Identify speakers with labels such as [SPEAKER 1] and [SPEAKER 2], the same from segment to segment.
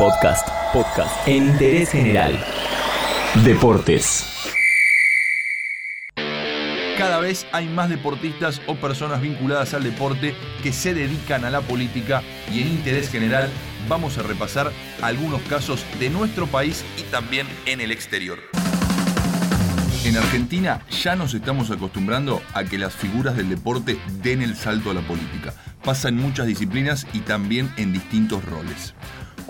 [SPEAKER 1] Podcast. Podcast. En interés general. Deportes.
[SPEAKER 2] Cada vez hay más deportistas o personas vinculadas al deporte que se dedican a la política y en interés general vamos a repasar algunos casos de nuestro país y también en el exterior. En Argentina ya nos estamos acostumbrando a que las figuras del deporte den el salto a la política. Pasa en muchas disciplinas y también en distintos roles.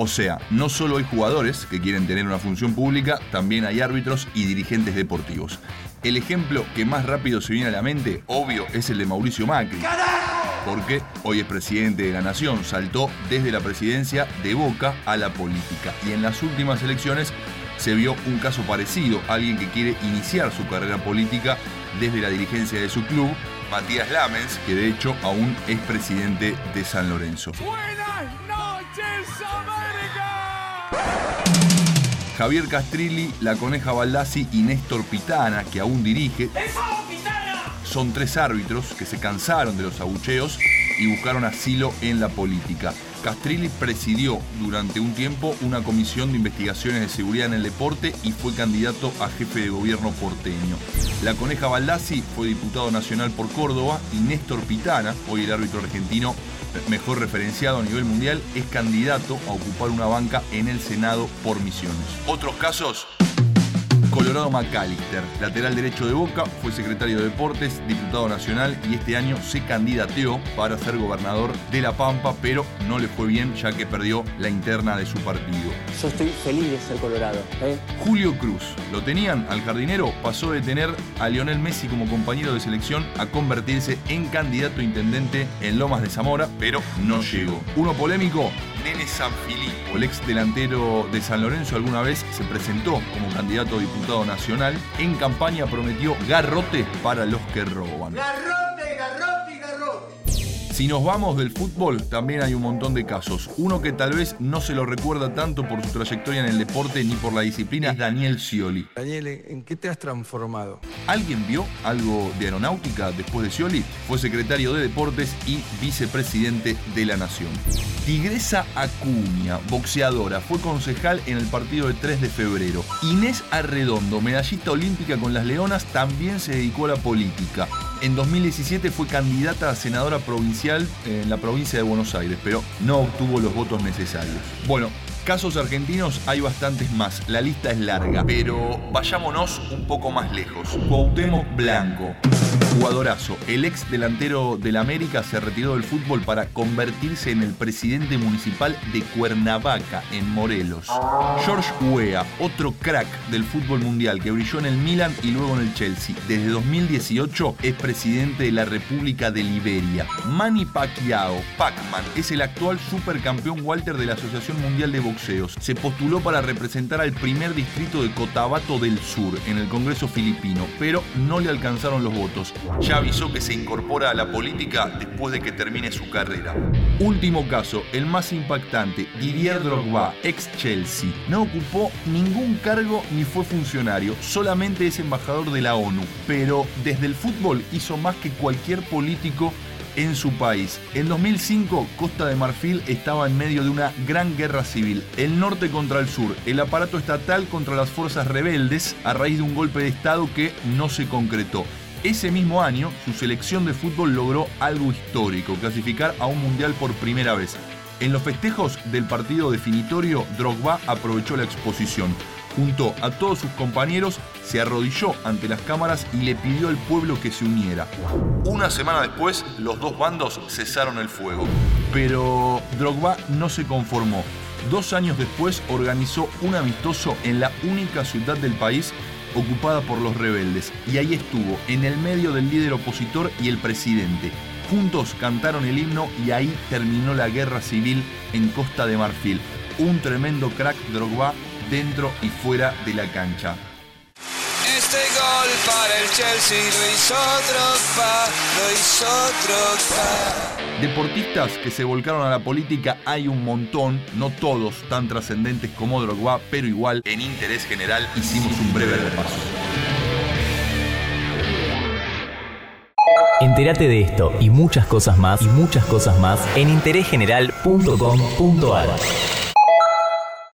[SPEAKER 2] O sea, no solo hay jugadores que quieren tener una función pública, también hay árbitros y dirigentes deportivos. El ejemplo que más rápido se viene a la mente, obvio, es el de Mauricio Macri. Porque hoy es presidente de la nación, saltó desde la presidencia de Boca a la política. Y en las últimas elecciones se vio un caso parecido, alguien que quiere iniciar su carrera política desde la dirigencia de su club, Matías Lamens, que de hecho aún es presidente de San Lorenzo.
[SPEAKER 3] Buenas noches.
[SPEAKER 2] Javier Castrilli, La Coneja Baldassi y Néstor Pitana, que aún dirige, son tres árbitros que se cansaron de los abucheos y buscaron asilo en la política. Castrilli presidió durante un tiempo una comisión de investigaciones de seguridad en el deporte y fue candidato a jefe de gobierno porteño. La Coneja Baldassi fue diputado nacional por Córdoba y Néstor Pitana, hoy el árbitro argentino mejor referenciado a nivel mundial, es candidato a ocupar una banca en el Senado por Misiones. Otros casos, Colorado McAllister, lateral derecho de Boca, fue secretario de Deportes, diputado nacional y este año se candidateó para ser gobernador de La Pampa, pero no le fue bien ya que perdió la interna de su partido.
[SPEAKER 4] Yo estoy feliz de ser colorado. ¿eh?
[SPEAKER 2] Julio Cruz, lo tenían al jardinero, pasó de tener a Lionel Messi como compañero de selección a convertirse en candidato a intendente en Lomas de Zamora, pero no llegó. Uno polémico, Nene Sanfilippo, el ex delantero de San Lorenzo, alguna vez se presentó como candidato a diputado nacional. En campaña prometió garrote para los que roban. Si nos vamos del fútbol, también hay un montón de casos. Uno que tal vez no se lo recuerda tanto por su trayectoria en el deporte ni por la disciplina es Daniel Scioli.
[SPEAKER 5] Daniel, ¿en qué te has transformado?
[SPEAKER 2] ¿Alguien vio algo de aeronáutica después de Scioli? Fue secretario de Deportes y vicepresidente de la Nación. Tigresa Acuña, boxeadora, fue concejal en el partido de 3 de febrero. Inés Arredondo, medallista olímpica con las Leonas, también se dedicó a la política. En 2017 fue candidata a senadora provincial en la provincia de Buenos Aires, pero no obtuvo los votos necesarios. Bueno, casos argentinos hay bastantes más, la lista es larga, pero vayámonos un poco más lejos. Cuauhtémoc Blanco, jugadorazo, el ex delantero del América se retiró del fútbol para convertirse en el presidente municipal de Cuernavaca, en Morelos. George Weah, otro crack del fútbol mundial que brilló en el Milan y luego en el Chelsea. Desde 2018 es presidente de la República de Liberia. Manny Pacquiao, Pacman, es el actual supercampeón Walter de la Asociación Mundial de Se postuló para representar al primer distrito de Cotabato del Sur en el Congreso filipino, pero no le alcanzaron los votos. Ya avisó que se incorpora a la política después de que termine su carrera. Último caso, el más impactante, Didier Drogba, ex Chelsea. No ocupó ningún cargo ni fue funcionario, solamente es embajador de la ONU, pero desde el fútbol hizo más que cualquier político en su país. En 2005, Costa de Marfil estaba en medio de una gran guerra civil, el norte contra el sur, el aparato estatal contra las fuerzas rebeldes a raíz de un golpe de Estado que no se concretó. Ese mismo año, su selección de fútbol logró algo histórico, clasificar a un mundial por primera vez. En los festejos del partido definitorio, Drogba aprovechó la exposición. Junto a todos sus compañeros, se arrodilló ante las cámaras y le pidió al pueblo que se uniera. Una semana después, los dos bandos cesaron el fuego. Pero Drogba no se conformó. Dos años después organizó un amistoso en la única ciudad del país ocupada por los rebeldes, y ahí estuvo, en el medio del líder opositor y el presidente. Juntos cantaron el himno y ahí terminó la guerra civil en Costa de Marfil. Un tremendo crack Drogba dentro y fuera de la cancha.
[SPEAKER 6] Este gol para el Chelsea lo hizo Drogba, lo hizo Drogba.
[SPEAKER 2] Deportistas que se volcaron a la política hay un montón, no todos tan trascendentes como Drogba, pero igual en interés general hicimos un breve repaso.
[SPEAKER 1] Entérate de esto y muchas cosas más y muchas cosas más en interésgeneral.com.ar.